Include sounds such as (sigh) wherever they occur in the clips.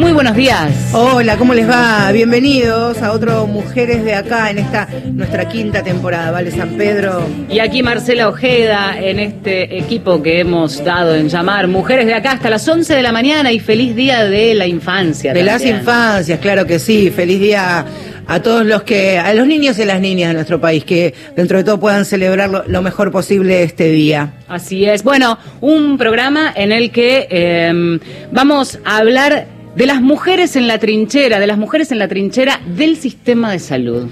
Muy buenos días. Hola, ¿cómo les va? Bienvenidos a otro Mujeres de Acá en esta nuestra quinta temporada, ¿vale? San Pedro. Y aquí Marcela Ojeda en este equipo que hemos dado en llamar Mujeres de Acá hasta las 11 de la mañana y feliz día de la infancia. De las infancias, claro que sí. Feliz día a todos los que, a los niños y las niñas de nuestro país, que dentro de todo puedan celebrar lo, mejor posible este día. Así es. Bueno, un programa en el que em, vamos a hablar de las mujeres en la trinchera, de las mujeres en la trinchera del sistema de salud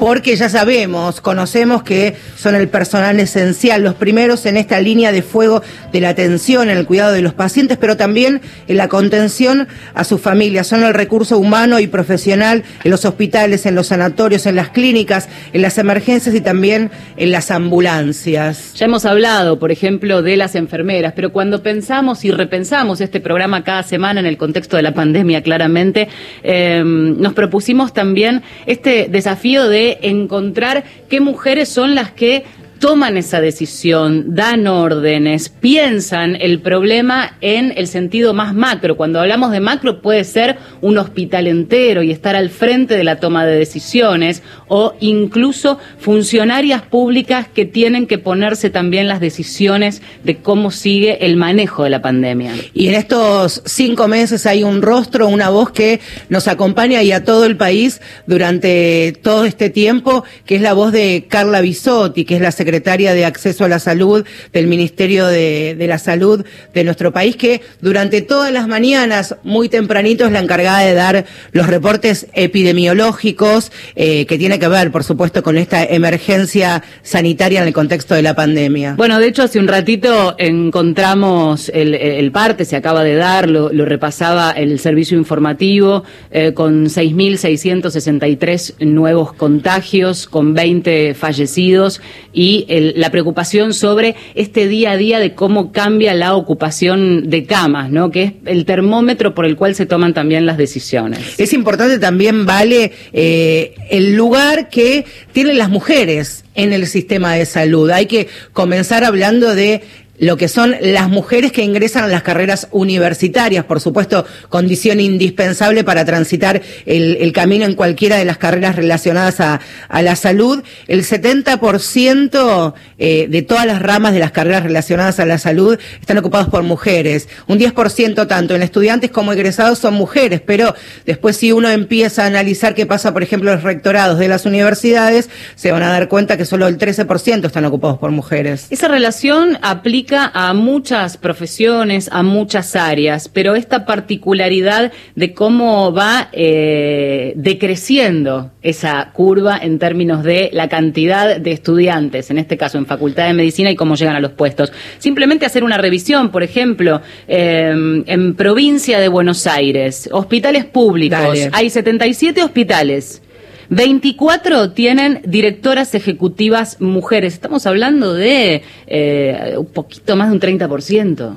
porque ya sabemos, conocemos que son el personal esencial, los primeros en esta línea de fuego de la atención, en el cuidado de los pacientes, pero también en la contención a sus familias. Son el recurso humano y profesional en los hospitales, en los sanatorios, en las clínicas, en las emergencias y también en las ambulancias. Ya hemos hablado, por ejemplo, de las enfermeras, pero cuando pensamos y repensamos este programa cada semana en el contexto de la pandemia, claramente, eh, nos propusimos también este desafío de encontrar qué mujeres son las que toman esa decisión, dan órdenes, piensan el problema en el sentido más macro. Cuando hablamos de macro puede ser un hospital entero y estar al frente de la toma de decisiones o incluso funcionarias públicas que tienen que ponerse también las decisiones de cómo sigue el manejo de la pandemia. Y en estos cinco meses hay un rostro, una voz que nos acompaña y a todo el país durante todo este tiempo, que es la voz de Carla Bisotti, que es la secretaria secretaria de Acceso a la Salud del Ministerio de, la Salud de nuestro país, que durante todas las mañanas, muy tempranito, es la encargada de dar los reportes epidemiológicos eh, que tiene que ver, por supuesto, con esta emergencia sanitaria en el contexto de la pandemia. Bueno, de hecho, hace un ratito encontramos el, parte, se acaba de dar, lo, repasaba el servicio informativo, eh, con 6.663 nuevos contagios, con 20 fallecidos y la preocupación sobre este día a día de cómo cambia la ocupación de camas, ¿no? que es el termómetro por el cual se toman también las decisiones. Es importante también, Vale, eh, el lugar que tienen las mujeres en el sistema de salud. Hay que comenzar hablando de lo que son las mujeres que ingresan a las carreras universitarias, por supuesto, condición indispensable para transitar el, camino en cualquiera de las carreras relacionadas a, la salud. El 70% eh, de todas las ramas de las carreras relacionadas a la salud están ocupados por mujeres. Un 10% tanto en estudiantes como egresados son mujeres, pero después si uno empieza a analizar qué pasa, por ejemplo, en los rectorados de las universidades, se van a dar cuenta que solo el 13% están ocupados por mujeres. Esa relación aplica a muchas profesiones, a muchas áreas, pero esta particularidad de cómo va eh, decreciendo esa curva en términos de la cantidad de estudiantes, en este caso en Facultad de Medicina y cómo llegan a los puestos. Simplemente hacer una revisión, por ejemplo, em, en provincia de Buenos Aires, hospitales públicos, hay 77 hospitales. 24 tienen directoras ejecutivas mujeres. Estamos hablando de eh, un poquito más de un 30%.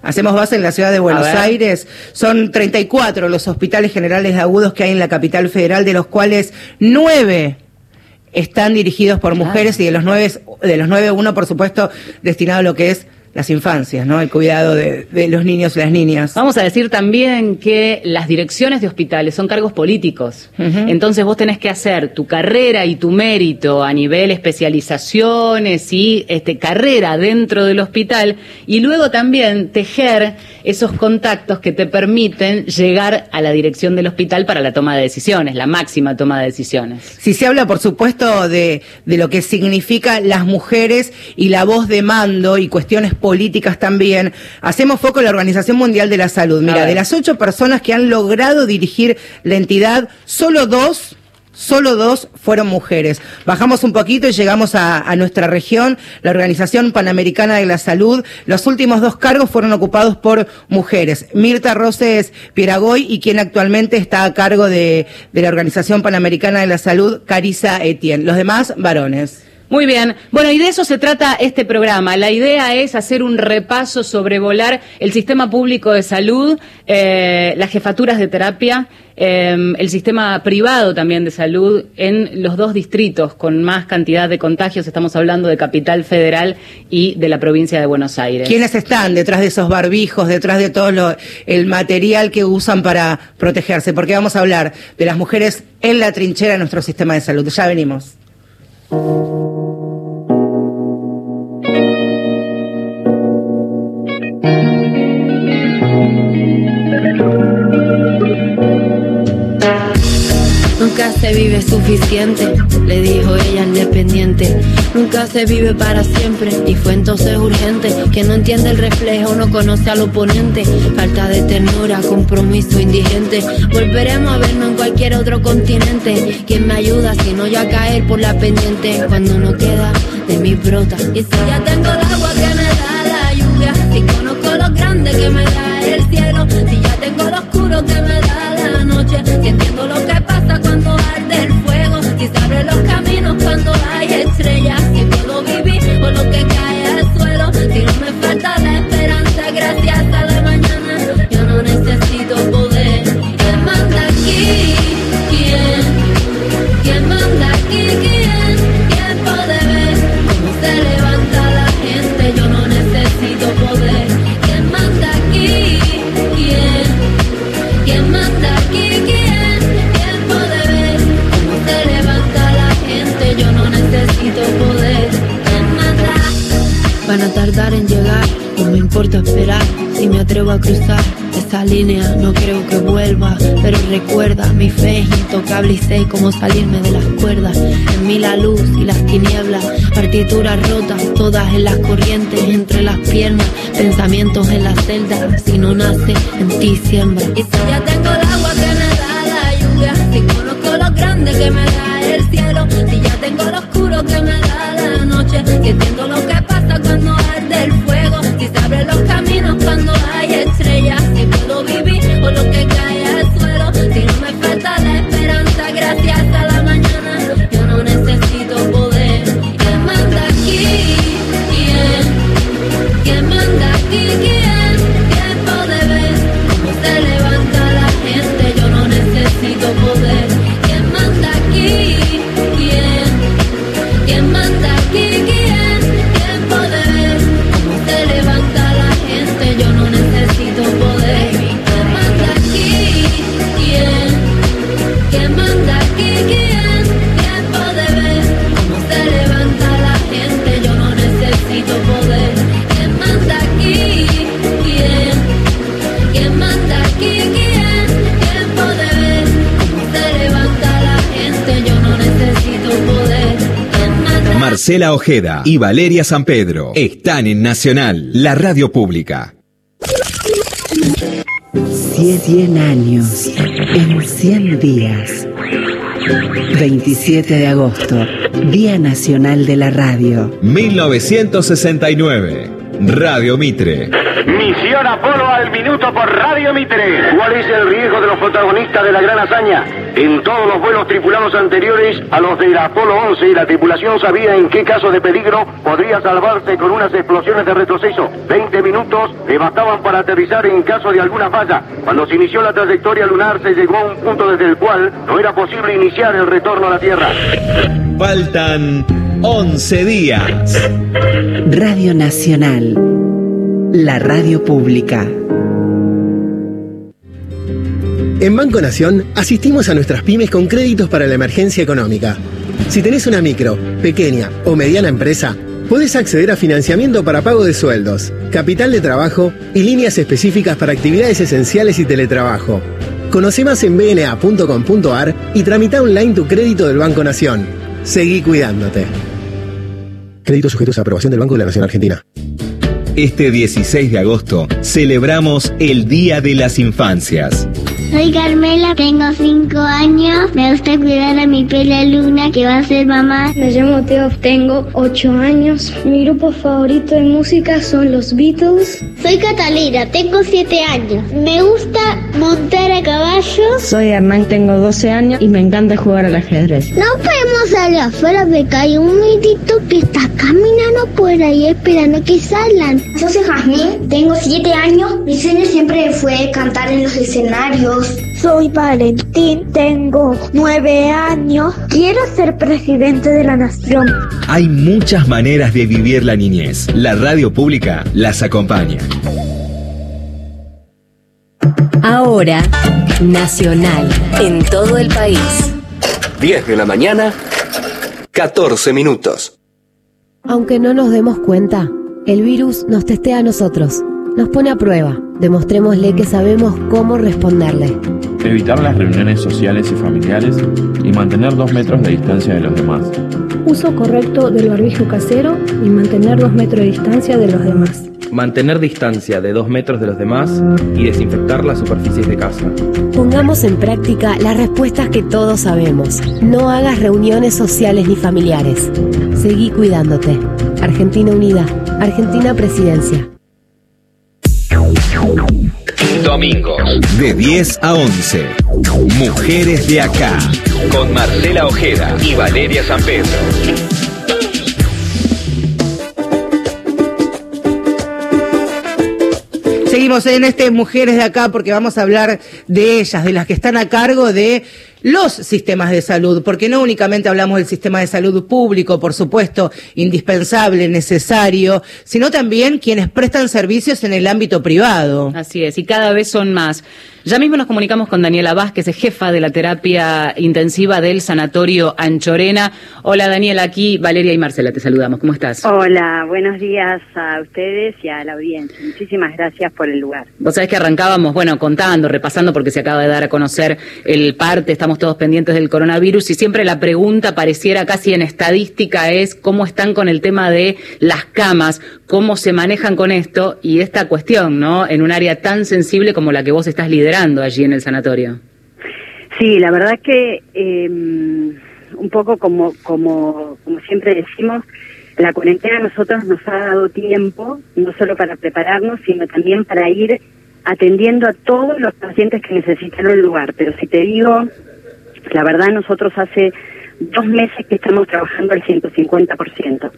Hacemos base en la ciudad de Buenos Aires. Son 34 los hospitales generales agudos que hay en la capital federal, de los cuales nueve están dirigidos por mujeres y de los nueve, de los nueve uno, por supuesto, destinado a lo que es las infancias, ¿no? El cuidado de, los niños y las niñas. Vamos a decir también que las direcciones de hospitales son cargos políticos. Entonces vos tenés que hacer tu carrera y tu mérito a nivel especializaciones y este, carrera dentro del hospital y luego también tejer esos contactos que te permiten llegar a la dirección del hospital para la toma de decisiones, la máxima toma de decisiones. Si se habla, por supuesto, de, de lo que significa las mujeres y la voz de mando y cuestiones políticas también. Hacemos foco en la Organización Mundial de la Salud. Mira, de las ocho personas que han logrado dirigir la entidad, solo dos Solo dos fueron mujeres. Bajamos un poquito y llegamos a, nuestra región, la Organización Panamericana de la Salud. Los últimos dos cargos fueron ocupados por mujeres. Mirta Roses Pieragoy y quien actualmente está a cargo de, de la Organización Panamericana de la Salud, Carisa Etienne. Los demás, varones. Muy bien. Bueno, y de eso se trata este programa. La idea es hacer un repaso, sobrevolar el sistema público de salud, eh, las jefaturas de terapia, eh, el sistema privado también de salud en los dos distritos con más cantidad de contagios. Estamos hablando de Capital Federal y de la provincia de Buenos Aires. ¿Quiénes están detrás de esos barbijos, detrás de todo el material que usan para protegerse? Porque vamos a hablar de las mujeres en la trinchera de nuestro sistema de salud. Ya venimos. Nunca se vive suficiente, le dijo ella al dependiente. Nunca se vive para siempre y fue entonces urgente. Que no entiende el reflejo, no conoce al oponente. Falta de ternura, compromiso indigente. Volveremos a vernos en cualquier otro continente. ¿Quién me ayuda si no ya caer por la pendiente? Cuando no queda de mi brota. Y si ya tengo el agua que me da la lluvia, si conozco lo grande que me da el cielo, si ya tengo lo oscuro que me da la noche, si entiendo lo que cuando hay esperar. Si me atrevo a cruzar esa línea, no creo que vuelva. Pero recuerda, mi fe intocable y sé cómo salirme de las cuerdas. En mí la luz y las tinieblas, partituras rotas, todas en las corrientes, entre las piernas, pensamientos en la celda. Si no nace, en ti siembra. Y si ya tengo el agua que me da la lluvia, si conozco lo grande que me da el cielo, si ya tengo lo oscuro que me da la noche, si entiendo Marcela Ojeda y Valeria San Pedro están en Nacional, la radio pública. 100 años en 100 días. 27 de agosto, Día Nacional de la Radio. 1969, Radio Mitre. Misión Apolo al minuto por Radio Mitre. ¿Cuál es el riesgo de los protagonistas de la gran hazaña? En todos los vuelos tripulados anteriores a los del Apolo 11, la tripulación sabía en qué caso de peligro podría salvarse con unas explosiones de retroceso. 20 minutos le bastaban para aterrizar en caso de alguna falla. Cuando se inició la trayectoria lunar se llegó a un punto desde el cual no era posible iniciar el retorno a la Tierra. Faltan 11 días. Radio Nacional, la radio pública. En Banco Nación asistimos a nuestras pymes con créditos para la emergencia económica. Si tenés una micro, pequeña o mediana empresa, podés acceder a financiamiento para pago de sueldos, capital de trabajo y líneas específicas para actividades esenciales y teletrabajo. Conoce más en bna.com.ar y tramita online tu crédito del Banco Nación. Seguí cuidándote. Créditos sujetos a aprobación del Banco de la Nación Argentina. Este 16 de agosto celebramos el Día de las Infancias. Soy Carmela, tengo 5 años. Me gusta cuidar a mi pela Luna, que va a ser mamá. Me llamo Teo, tengo 8 años. Mi grupo favorito de música son los Beatles. Soy Catalina, tengo 7 años. Me gusta montar a caballo. Soy Hernán, tengo 12 años y me encanta jugar al ajedrez. No podemos salir afuera porque hay un mitito que está caminando por ahí esperando que salgan. Yo soy Jasmine, tengo 7 años. Mi sueño siempre fue cantar en los escenarios. Soy Valentín, tengo nueve años. Quiero ser presidente de la nación. Hay muchas maneras de vivir la niñez. La radio pública las acompaña. Ahora, Nacional, en todo el país. 10 de la mañana, 14 minutos. Aunque no nos demos cuenta, el virus nos testea a nosotros, nos pone a prueba. Demostrémosle que sabemos cómo responderle. Evitar las reuniones sociales y familiares y mantener dos metros de distancia de los demás. Uso correcto del barbijo casero y mantener dos metros de distancia de los demás. Mantener distancia de dos metros de los demás y desinfectar las superficies de casa. Pongamos en práctica las respuestas que todos sabemos. No hagas reuniones sociales ni familiares. Seguí cuidándote. Argentina Unida. Argentina Presidencia. Domingos. De 10 a 11. Mujeres de acá. Con Marcela Ojeda y Valeria San Pedro. En este Mujeres de acá porque vamos a hablar de ellas, de las que están a cargo de los sistemas de salud, porque no únicamente hablamos del sistema de salud público, por supuesto, indispensable, necesario, sino también quienes prestan servicios en el ámbito privado. Así es, y cada vez son más. Ya mismo nos comunicamos con Daniela Vázquez, jefa de la terapia intensiva del Sanatorio Anchorena. Hola Daniela, aquí Valeria y Marcela, te saludamos. ¿Cómo estás? Hola, buenos días a ustedes y a la audiencia. Muchísimas gracias por el lugar. Vos sabés que arrancábamos, bueno, contando, repasando, porque se acaba de dar a conocer el parte, estamos todos pendientes del coronavirus y siempre la pregunta pareciera casi en estadística es cómo están con el tema de las camas, cómo se manejan con esto y esta cuestión, ¿no? En un área tan sensible como la que vos estás liderando allí en el sanatorio. Sí, la verdad que eh, un poco como, como, como siempre decimos, la cuarentena a nosotros nos ha dado tiempo, no solo para prepararnos, sino también para ir atendiendo a todos los pacientes que necesitan un lugar. Pero si te digo, la verdad nosotros hace dos meses que estamos trabajando al 150%.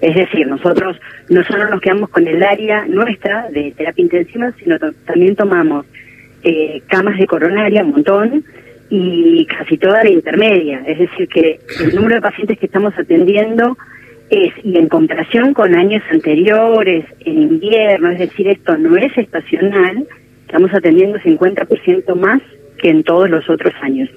Es decir, nosotros no solo nos quedamos con el área nuestra de terapia intensiva, sino también tomamos eh, camas de coronaria, un montón, y casi toda la intermedia. Es decir, que el número de pacientes que estamos atendiendo es, y en comparación con años anteriores, en invierno, es decir, esto no es estacional, estamos atendiendo 50% más que en todos los otros años.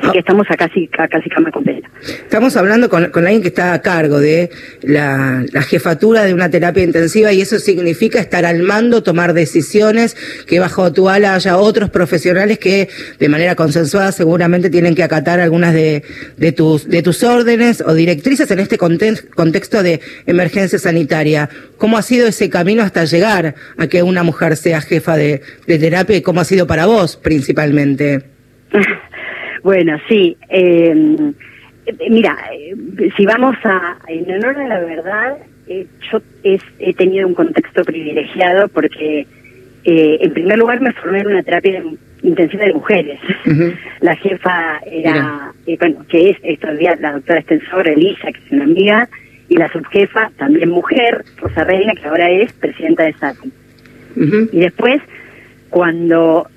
Así que estamos a casi, a casi cama completa. Estamos hablando con, con alguien que está a cargo de la, la, jefatura de una terapia intensiva y eso significa estar al mando, tomar decisiones, que bajo tu ala haya otros profesionales que de manera consensuada seguramente tienen que acatar algunas de, de, tus, de tus órdenes o directrices en este contexto de emergencia sanitaria. ¿Cómo ha sido ese camino hasta llegar a que una mujer sea jefa de, de terapia y cómo ha sido para vos principalmente? (laughs) Bueno, sí. Eh, mira, si vamos a, en honor a la verdad, eh, yo he tenido un contexto privilegiado porque, eh, en primer lugar, me formé en una terapia intensiva de mujeres. (laughs) La jefa era, eh, bueno, que es todavía la doctora extensora Elisa, que es una amiga, y la subjefa, también mujer, Rosa Reina, que ahora es presidenta de SATI. Y después, cuando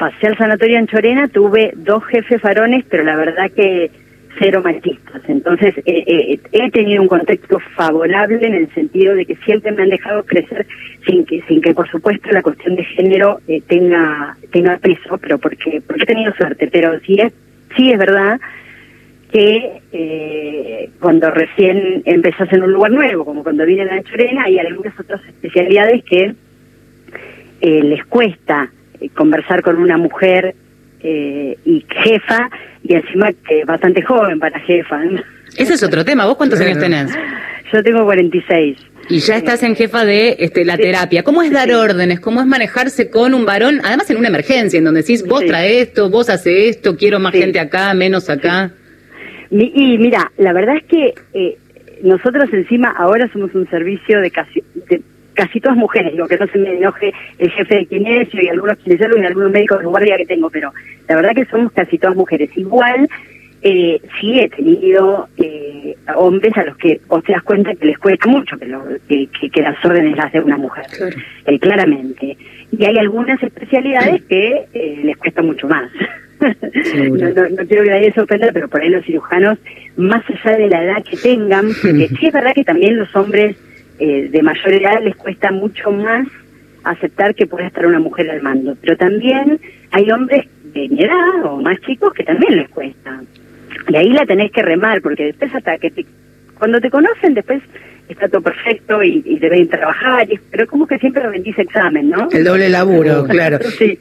pasé al sanatorio en Chorena, tuve dos jefes varones, pero la verdad que cero machistas. Entonces, eh, eh, he tenido un contexto favorable en el sentido de que siempre me han dejado crecer sin que, sin que por supuesto, la cuestión de género eh, tenga tenga peso, pero porque, porque he tenido suerte. Pero sí es, sí es verdad que cuando recién empezás en un lugar nuevo, como cuando vine a la Chorena, hay algunas otras especialidades que les cuesta conversar con una mujer eh, y jefa, y encima que bastante joven para jefa. Ese es otro tema. ¿Vos cuántos años tenés? Yo tengo 46. Y ya estás en jefa de este, la terapia. ¿Cómo es dar órdenes? ¿Cómo es manejarse con un varón? Además en una emergencia, en donde decís, vos trae esto, vos hace esto, quiero más gente acá, menos acá. Y mira, la verdad es que eh, nosotros encima ahora somos un servicio de casi, de casi todas mujeres, digo que no se me enoje el jefe de kinesio y algunos kinesiólogos y algunos médicos de guardia que tengo, pero la verdad que somos casi todas mujeres. Igual, eh, sí he tenido eh, hombres a los que vos te das cuenta que les cuesta mucho que, lo, que, que, las órdenes las de una mujer, eh, claramente. Y hay algunas especialidades que eh, les cuesta mucho más. (laughs) no, quiero que nadie se ofenda, pero por ahí los cirujanos, más allá de la edad que tengan, porque (laughs) sí es verdad que también los hombres eh, de mayor edad les cuesta mucho más aceptar que pueda estar una mujer al mando, pero también hay hombres de mi edad o más chicos que también les cuesta. Y ahí la tenés que remar, porque después hasta que cuando te conocen, después está todo perfecto y, y deben trabajar, pero como que siempre vendís examen, ¿no? El doble laburo, (laughs) claro. sí.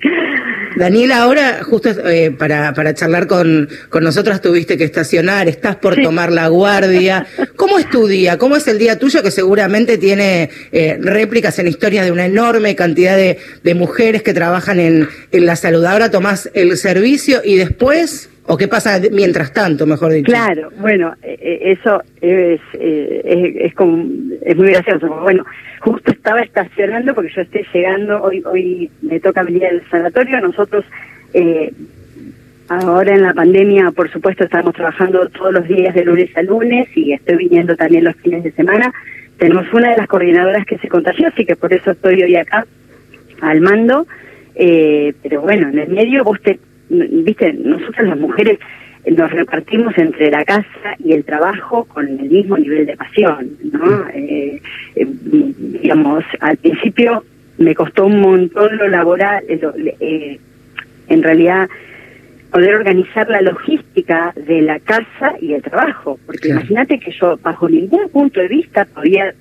Daniela, ahora justo eh, para, para charlar con, con nosotras tuviste que estacionar, estás por tomar la guardia. ¿Cómo es tu día? ¿Cómo es el día tuyo que seguramente tiene eh, réplicas en historias de una enorme cantidad de, de mujeres que trabajan en, en la salud? Ahora tomás el servicio y después... ¿O qué pasa mientras tanto, mejor dicho? Claro, bueno, eh, eh, eso es, eh, es muy gracioso. Bueno, justo estaba estacionando porque yo estoy llegando, hoy hoy me toca venir al sanatorio, nosotros eh, ahora en la pandemia, por supuesto, estamos trabajando todos los días de lunes a lunes y estoy viniendo también los fines de semana. Tenemos una de las coordinadoras que se contagió, así que por eso estoy hoy acá al mando. Eh, pero bueno, en el medio vos te viste, nosotras las mujeres nos repartimos entre la casa y el trabajo con el mismo nivel de pasión, ¿no? Eh, eh, digamos, al principio me costó un montón lo laboral, eh, en realidad poder organizar la logística de la casa y el trabajo, porque imagínate que yo bajo ningún punto de vista podía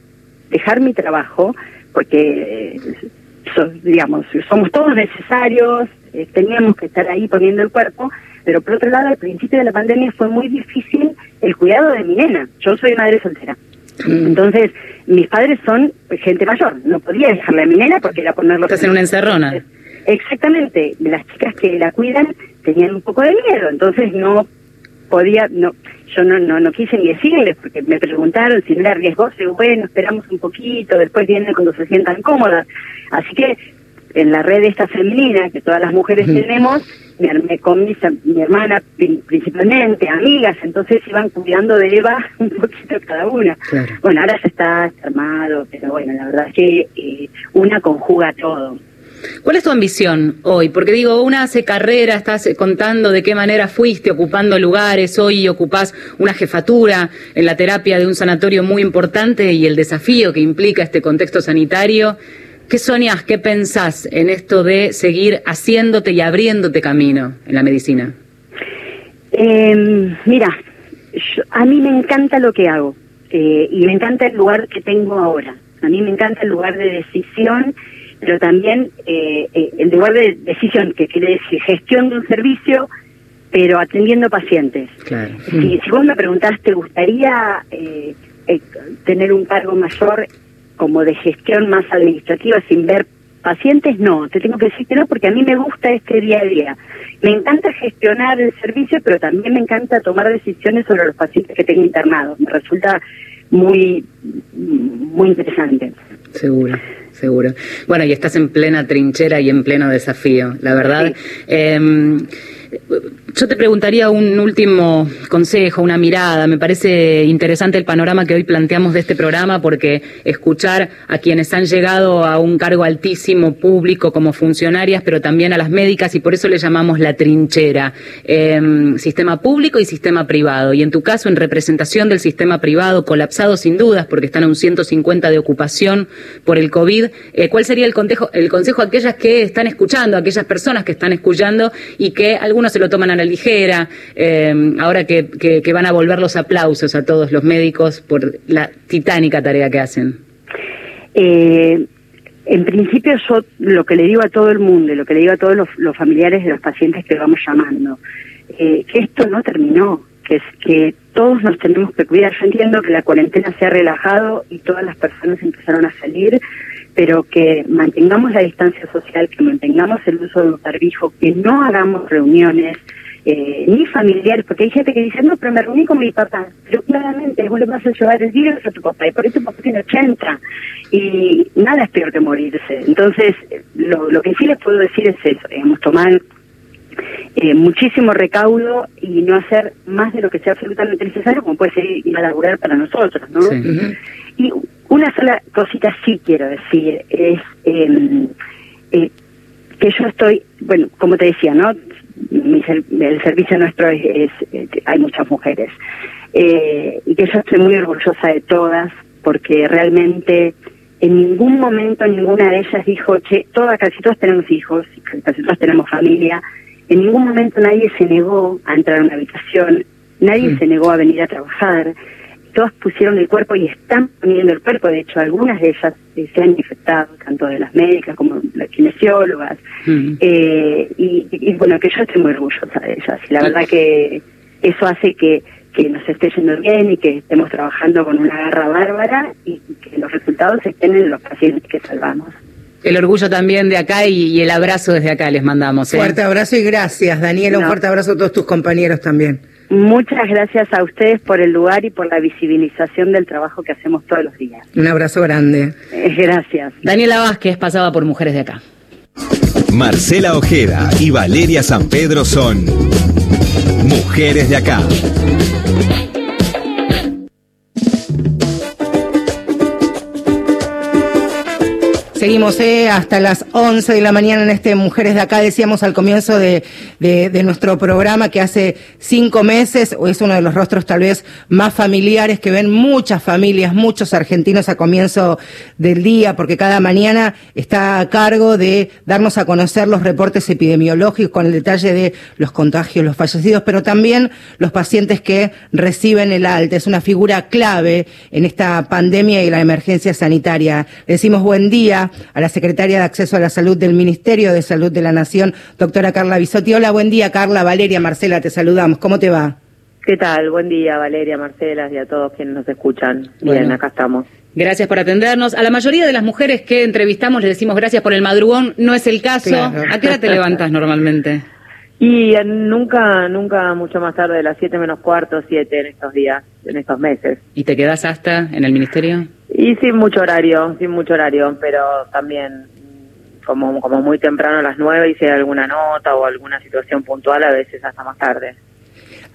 dejar mi trabajo, porque digamos, somos todos necesarios, eh, teníamos que estar ahí poniendo el cuerpo, pero por otro lado, al principio de la pandemia fue muy difícil el cuidado de mi nena. Yo soy madre soltera. Mm. Entonces, mis padres son gente mayor. No podía dejarle a mi nena porque era ponerlo... Estás en una encerrona. Exactamente. Las chicas que la cuidan tenían un poco de miedo, entonces no podía, no, yo no, no, no quise ni decirles porque me preguntaron si no era riesgoso, bueno, esperamos un poquito, después vienen cuando se sientan cómodas. Así que en la red esta femenina que todas las mujeres tenemos, me armé con mi, mi hermana principalmente, amigas, entonces iban cuidando de Eva (laughs) un poquito cada una. Bueno, ahora ya está armado, pero bueno, la verdad es que eh, una conjuga todo. ¿Cuál es tu ambición hoy? Porque digo, una hace carrera, estás contando de qué manera fuiste ocupando lugares, hoy ocupás una jefatura en la terapia de un sanatorio muy importante y el desafío que implica este contexto sanitario. ¿Qué soñas, qué pensás en esto de seguir haciéndote y abriéndote camino en la medicina? Eh, mira, a mí me encanta lo que hago eh, y me encanta el lugar que tengo ahora. A mí me encanta el lugar de decisión, pero también eh, eh el lugar de decisión, que quiere decir gestión de un servicio, pero atendiendo pacientes. Claro. Si, si vos me preguntás, ¿te gustaría eh, eh, tener un cargo mayor como de gestión más administrativa sin ver pacientes, no, te tengo que decir que no, porque a mí me gusta este día a día. Me encanta gestionar el servicio, pero también me encanta tomar decisiones sobre los pacientes que tengo internados. Me resulta muy, muy interesante. Seguro seguro. Bueno, y estás en plena trinchera y en pleno desafío, la verdad. Eh, yo te preguntaría un último consejo, una mirada. Me parece interesante el panorama que hoy planteamos de este programa porque escuchar a quienes han llegado a un cargo altísimo público como funcionarias, pero también a las médicas y por eso le llamamos la trinchera, eh, sistema público y sistema privado. Y en tu caso, en representación del sistema privado, colapsado sin dudas porque están a un 150 de ocupación por el COVID, eh, ¿cuál sería el consejo, el consejo a aquellas que están escuchando, a aquellas personas que están escuchando y que algunos se lo toman a la ligera, eh, ahora que, que, van a volver los aplausos a todos los médicos por la titánica tarea que hacen? Eh, en principio yo lo que le digo a todo el mundo, lo que le digo a todos los, familiares de los pacientes que vamos llamando, eh, que esto no terminó, que es que todos nos tenemos que cuidar. Yo entiendo que la cuarentena se ha relajado y todas las personas empezaron a salir, pero que mantengamos la distancia social, que mantengamos el uso de un barbijo, que no hagamos reuniones, eh, ni familiares, porque hay gente que dice, no, pero me reuní con mi papá, pero claramente vos le vas a llevar el virus a tu papá, y por eso tu papá tiene 80, y nada es peor que morirse. Entonces, lo, lo que sí les puedo decir es eso, digamos, tomar eh, muchísimo recaudo y no hacer más de lo que sea absolutamente necesario, como puede ser ir a laburar para nosotros, ¿no? Y una sola cosita sí quiero decir, es em, eh, que yo estoy, bueno, como te decía, ¿no? el servicio nuestro es, hay muchas mujeres eh, y que yo estoy muy orgullosa de todas porque realmente en ningún momento ninguna de ellas dijo che todas casi todas tenemos hijos casi todas tenemos familia en ningún momento nadie se negó a entrar a una habitación nadie se negó a venir a trabajar todas pusieron el cuerpo y están poniendo el cuerpo. De hecho, algunas de ellas eh, se han infectado, tanto de las médicas como las kinesiólogas. Mm. Eh, y, bueno, que yo estoy muy orgullosa de ellas. Y la verdad que eso hace que, que nos esté yendo bien y que estemos trabajando con una garra bárbara y, que los resultados estén en los pacientes que salvamos. El orgullo también de acá y, el abrazo desde acá les mandamos. ¿eh? Fuerte abrazo y gracias, Daniela. Un fuerte abrazo a todos tus compañeros también. Muchas gracias a ustedes por el lugar y por la visibilización del trabajo que hacemos todos los días. Un abrazo grande. Eh, gracias. Daniela Vázquez pasaba por Mujeres de Acá. Marcela Ojeda y Valeria San Pedro son Mujeres de Acá. Seguimos eh, hasta las 11 de la mañana en este Mujeres de Acá. Decíamos al comienzo de, de, nuestro programa que hace cinco meses es uno de los rostros tal vez más familiares que ven muchas familias, muchos argentinos a comienzo del día, porque cada mañana está a cargo de darnos a conocer los reportes epidemiológicos con el detalle de los contagios, los fallecidos, pero también los pacientes que reciben el alta. Es una figura clave en esta pandemia y la emergencia sanitaria. Decimos buen día a la secretaria de Acceso a la Salud del Ministerio de Salud de la Nación, doctora Carla Bisotti. Hola, buen día, Carla, Valeria, Marcela, te saludamos. ¿Cómo te va? ¿Qué tal? Buen día, Valeria, Marcela y a todos quienes nos escuchan. Bien, acá estamos. Gracias por atendernos. A la mayoría de las mujeres que entrevistamos les decimos gracias por el madrugón. No es el caso. ¿A qué hora te levantas normalmente? Y nunca, nunca mucho más tarde de las siete menos cuarto, siete en estos días, en estos meses. ¿Y te quedas hasta en el ministerio? Y sin mucho horario, sin mucho horario, pero también como, como muy temprano a las nueve y si hay alguna nota o alguna situación puntual, a veces hasta más tarde.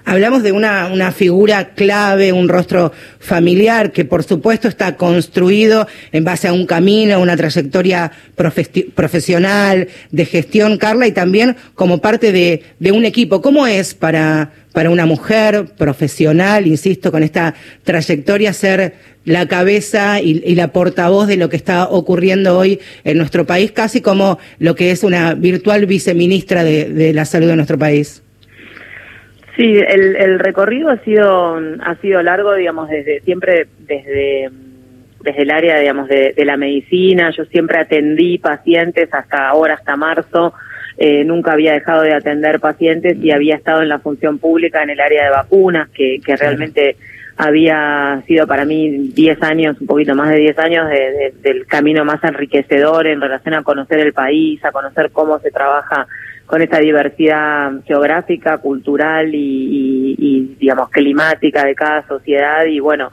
Hablamos de una, una figura clave, un rostro familiar que por supuesto está construido en base a un camino, una trayectoria profesional, de gestión, Carla, y también como parte de, de un equipo. ¿Cómo es para, para una mujer profesional, insisto, con esta trayectoria, ser la cabeza y, la portavoz de lo que está ocurriendo hoy en nuestro país, casi como lo que es una virtual viceministra de, de la salud de nuestro país? Sí, el, el recorrido ha sido ha sido largo, digamos, desde siempre desde desde el área, digamos, de, la medicina. Yo siempre atendí pacientes hasta ahora, hasta marzo. Eh, nunca había dejado de atender pacientes y había estado en la función pública en el área de vacunas, que, que realmente había sido para mí 10 años, un poquito más de 10 años del camino más enriquecedor en relación a conocer el país, a conocer cómo se trabaja con esta diversidad geográfica, cultural y, digamos, climática de cada sociedad. Y bueno,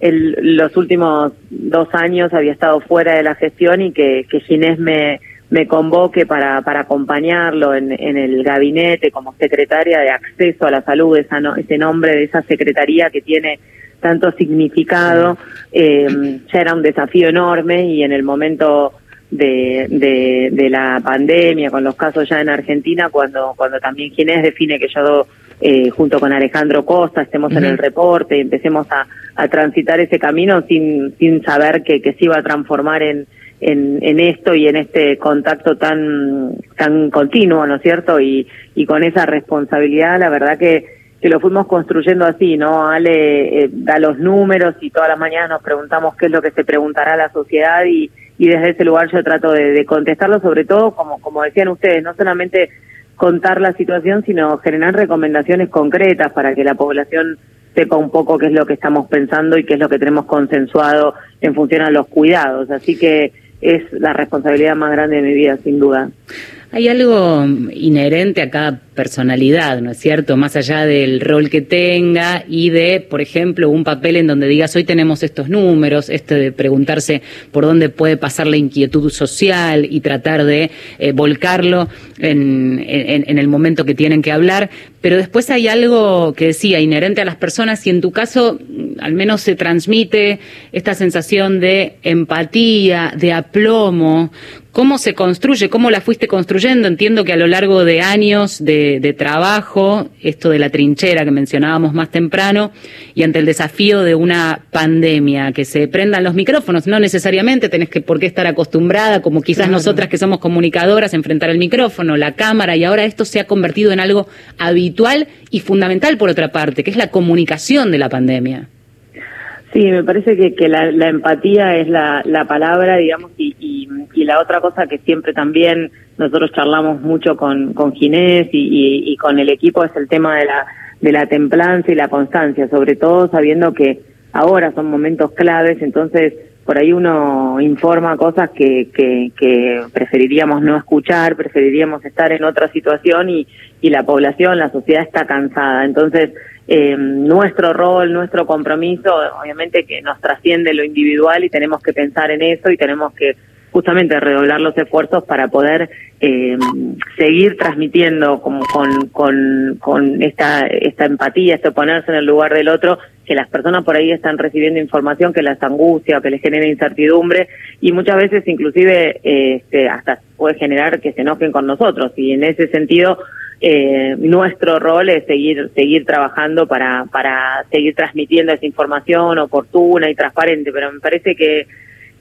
el, los últimos dos años había estado fuera de la gestión y que, que Ginés me, me convoque para, para acompañarlo en, en el gabinete como secretaria de acceso a la salud, esa ese nombre de esa secretaría que tiene tanto significado, eh, ya era un desafío enorme y en el momento de, de, la pandemia, con los casos ya en Argentina, cuando, cuando también Ginés define que yo, eh, junto con Alejandro Costa, estemos en el reporte y empecemos a, a transitar ese camino sin, sin saber que, que se iba a transformar en, en, en esto y en este contacto tan, tan continuo, ¿no es cierto? Y, y con esa responsabilidad, la verdad que, que lo fuimos construyendo así, ¿no? Ale eh, da los números y todas las mañanas nos preguntamos qué es lo que se preguntará la sociedad y, y desde ese lugar yo trato de, contestarlo, sobre todo, como, como decían ustedes, no solamente contar la situación, sino generar recomendaciones concretas para que la población sepa un poco qué es lo que estamos pensando y qué es lo que tenemos consensuado en función a los cuidados. Así que es la responsabilidad más grande de mi vida, sin duda. Hay algo inherente a cada personalidad, ¿no es cierto? Más allá del rol que tenga y de, por ejemplo, un papel en donde digas, hoy tenemos estos números, este de preguntarse por dónde puede pasar la inquietud social y tratar de eh, volcarlo en, en, el momento que tienen que hablar. Pero después hay algo que decía, inherente a las personas y en tu caso al menos se transmite esta sensación de empatía, de aplomo, ¿Cómo se construye? ¿Cómo la fuiste construyendo? Entiendo que a lo largo de años de, trabajo, esto de la trinchera que mencionábamos más temprano, y ante el desafío de una pandemia, que se prendan los micrófonos, no necesariamente tenés que por qué estar acostumbrada, como quizás nosotras que somos comunicadoras, enfrentar el micrófono, la cámara, y ahora esto se ha convertido en algo habitual y fundamental por otra parte, que es la comunicación de la pandemia. Sí, me parece que, que la, empatía es la, la palabra, digamos, y, y, la otra cosa que siempre también nosotros charlamos mucho con, con Ginés y, y, con el equipo es el tema de la, de la templanza y la constancia, sobre todo sabiendo que ahora son momentos claves, entonces por ahí uno informa cosas que, que, que preferiríamos no escuchar, preferiríamos estar en otra situación y, y la población, la sociedad está cansada. Entonces, eh, nuestro rol, nuestro compromiso, obviamente que nos trasciende lo individual y tenemos que pensar en eso y tenemos que justamente redoblar los esfuerzos para poder eh, seguir transmitiendo con, con, con, esta, esta empatía, este ponerse en el lugar del otro, que las personas por ahí están recibiendo información que las angustia o que les genera incertidumbre y muchas veces inclusive este, hasta puede generar que se enojen con nosotros. Y en ese sentido eh, nuestro rol es seguir seguir trabajando para para seguir transmitiendo esa información oportuna y transparente pero me parece que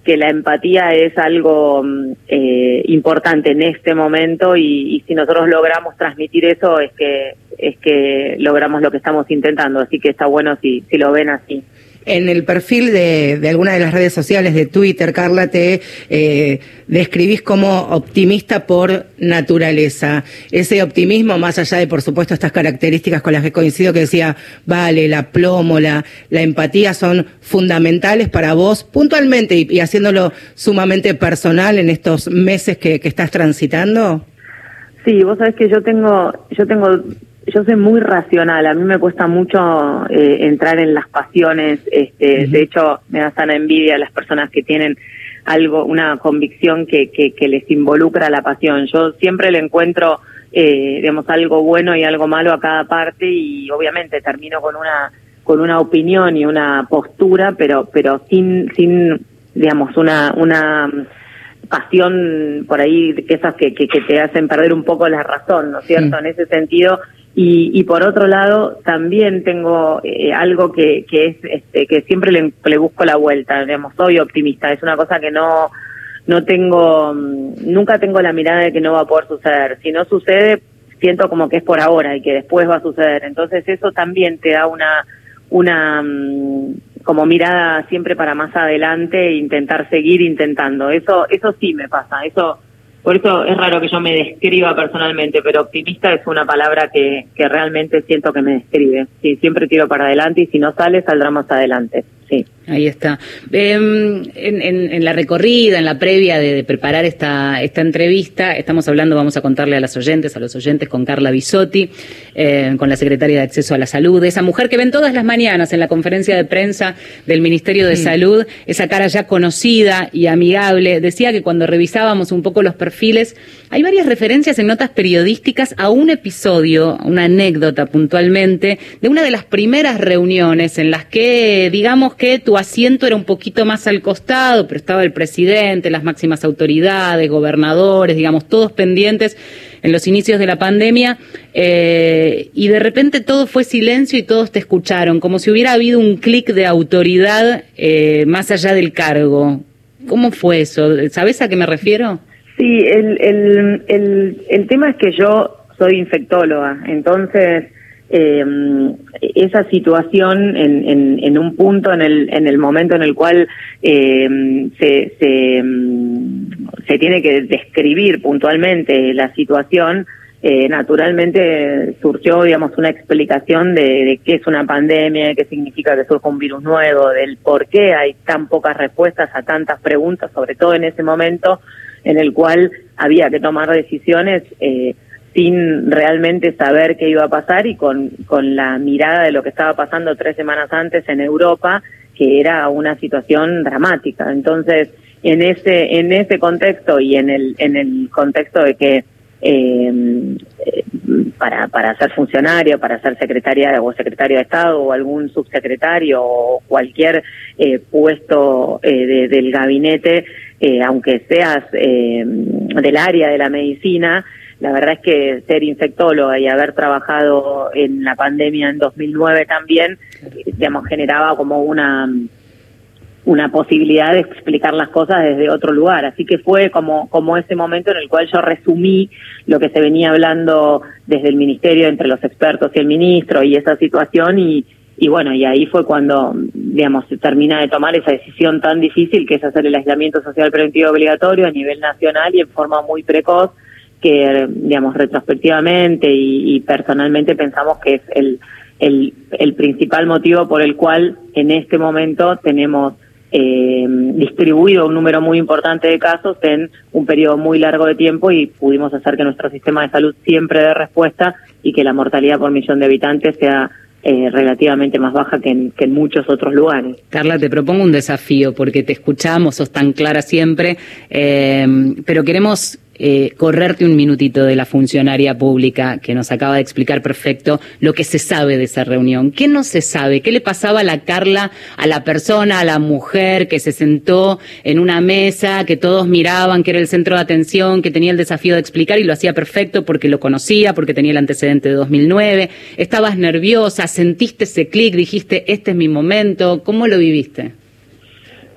que la empatía es algo mm, eh, importante en este momento y, y, si nosotros logramos transmitir eso es que es que logramos lo que estamos intentando así que está bueno si si lo ven así en el perfil de, de alguna de las redes sociales de Twitter, Carla, te eh, describís como optimista por naturaleza. Ese optimismo, más allá de, por supuesto, estas características con las que coincido, que decía, vale, la plomo, la, la empatía son fundamentales para vos, puntualmente y, haciéndolo sumamente personal en estos meses que, que estás transitando. Sí, vos sabés que yo tengo, yo tengo yo soy muy racional, a mí me cuesta mucho eh, entrar en las pasiones, este, de hecho me da sana envidia a las personas que tienen algo, una convicción que, que, que les involucra la pasión. Yo siempre le encuentro, eh, digamos, algo bueno y algo malo a cada parte y obviamente termino con una, con una opinión y una postura, pero, pero sin, sin, digamos, una, una pasión por ahí, esas que, que, que te hacen perder un poco la razón, ¿no es cierto? En ese sentido, y, y por otro lado, también tengo eh, algo que, que es este, que siempre le, le, busco la vuelta, digamos, soy optimista, es una cosa que no, no tengo, mm, nunca tengo la mirada de que no va a poder suceder. Si no sucede, siento como que es por ahora y que después va a suceder. Entonces eso también te da una, una, mm, como mirada siempre para más adelante e intentar seguir intentando. Eso, eso sí me pasa, eso por eso es raro que yo me describa personalmente, pero optimista es una palabra que, que realmente siento que me describe. Sí, siempre tiro para adelante y si no sale, saldrá más adelante. Sí. Ahí está. Em, en, en, la recorrida, en la previa de, preparar esta, esta entrevista, estamos hablando, vamos a contarle a las oyentes, a los oyentes, con Carla Bisotti, eh, con la secretaria de Acceso a la Salud, esa mujer que ven todas las mañanas en la conferencia de prensa del Ministerio de Salud, esa cara ya conocida y amigable. Decía que cuando revisábamos un poco los perfiles, hay varias referencias en notas periodísticas a un episodio, una anécdota puntualmente, de una de las primeras reuniones en las que, digamos que tu asiento era un poquito más al costado, pero estaba el presidente, las máximas autoridades, gobernadores, digamos, todos pendientes en los inicios de la pandemia, eh, y de repente todo fue silencio y todos te escucharon, como si hubiera habido un clic de autoridad eh, más allá del cargo. ¿Cómo fue eso? ¿Sabes a qué me refiero? Sí, el, el, el, el tema es que yo soy infectóloga, entonces eh, esa situación en, en, en, un punto, en el, en el momento en el cual eh, se, se, se, tiene que describir puntualmente la situación, eh, naturalmente surgió, digamos, una explicación de, de, qué es una pandemia, de qué significa que surja un virus nuevo, del por qué hay tan pocas respuestas a tantas preguntas, sobre todo en ese momento en el cual había que tomar decisiones eh, sin realmente saber qué iba a pasar y con, con la mirada de lo que estaba pasando tres semanas antes en Europa, que era una situación dramática. Entonces, en ese, en ese contexto y en el, en el contexto de que eh, para, para ser funcionario, para ser secretaria o secretario de Estado o algún subsecretario o cualquier eh, puesto eh, del gabinete, eh, aunque seas eh, del área de la medicina, la verdad es que ser infectóloga y haber trabajado en la pandemia en 2009 también, digamos, generaba como una una posibilidad de explicar las cosas desde otro lugar. Así que fue como, como ese momento en el cual yo resumí lo que se venía hablando desde el ministerio entre los expertos y el ministro y esa situación y, y bueno, y ahí fue cuando, digamos, se termina de tomar esa decisión tan difícil que es hacer el aislamiento social preventivo obligatorio a nivel nacional y en forma muy precoz que, digamos, retrospectivamente y, personalmente pensamos que es el, el, el principal motivo por el cual en este momento tenemos eh, distribuido un número muy importante de casos en un periodo muy largo de tiempo y pudimos hacer que nuestro sistema de salud siempre dé respuesta y que la mortalidad por millón de habitantes sea eh, relativamente más baja que en, que en, muchos otros lugares. Carla, te propongo un desafío porque te escuchamos, sos tan clara siempre, eh, pero queremos eh, correrte un minutito de la funcionaria pública que nos acaba de explicar perfecto lo que se sabe de esa reunión. ¿Qué no se sabe? ¿Qué le pasaba a la Carla, a la persona, a la mujer que se sentó en una mesa, que todos miraban, que era el centro de atención, que tenía el desafío de explicar y lo hacía perfecto porque lo conocía, porque tenía el antecedente de 2009? ¿Estabas nerviosa? ¿Sentiste ese clic? ¿Dijiste, este es mi momento? ¿Cómo lo viviste?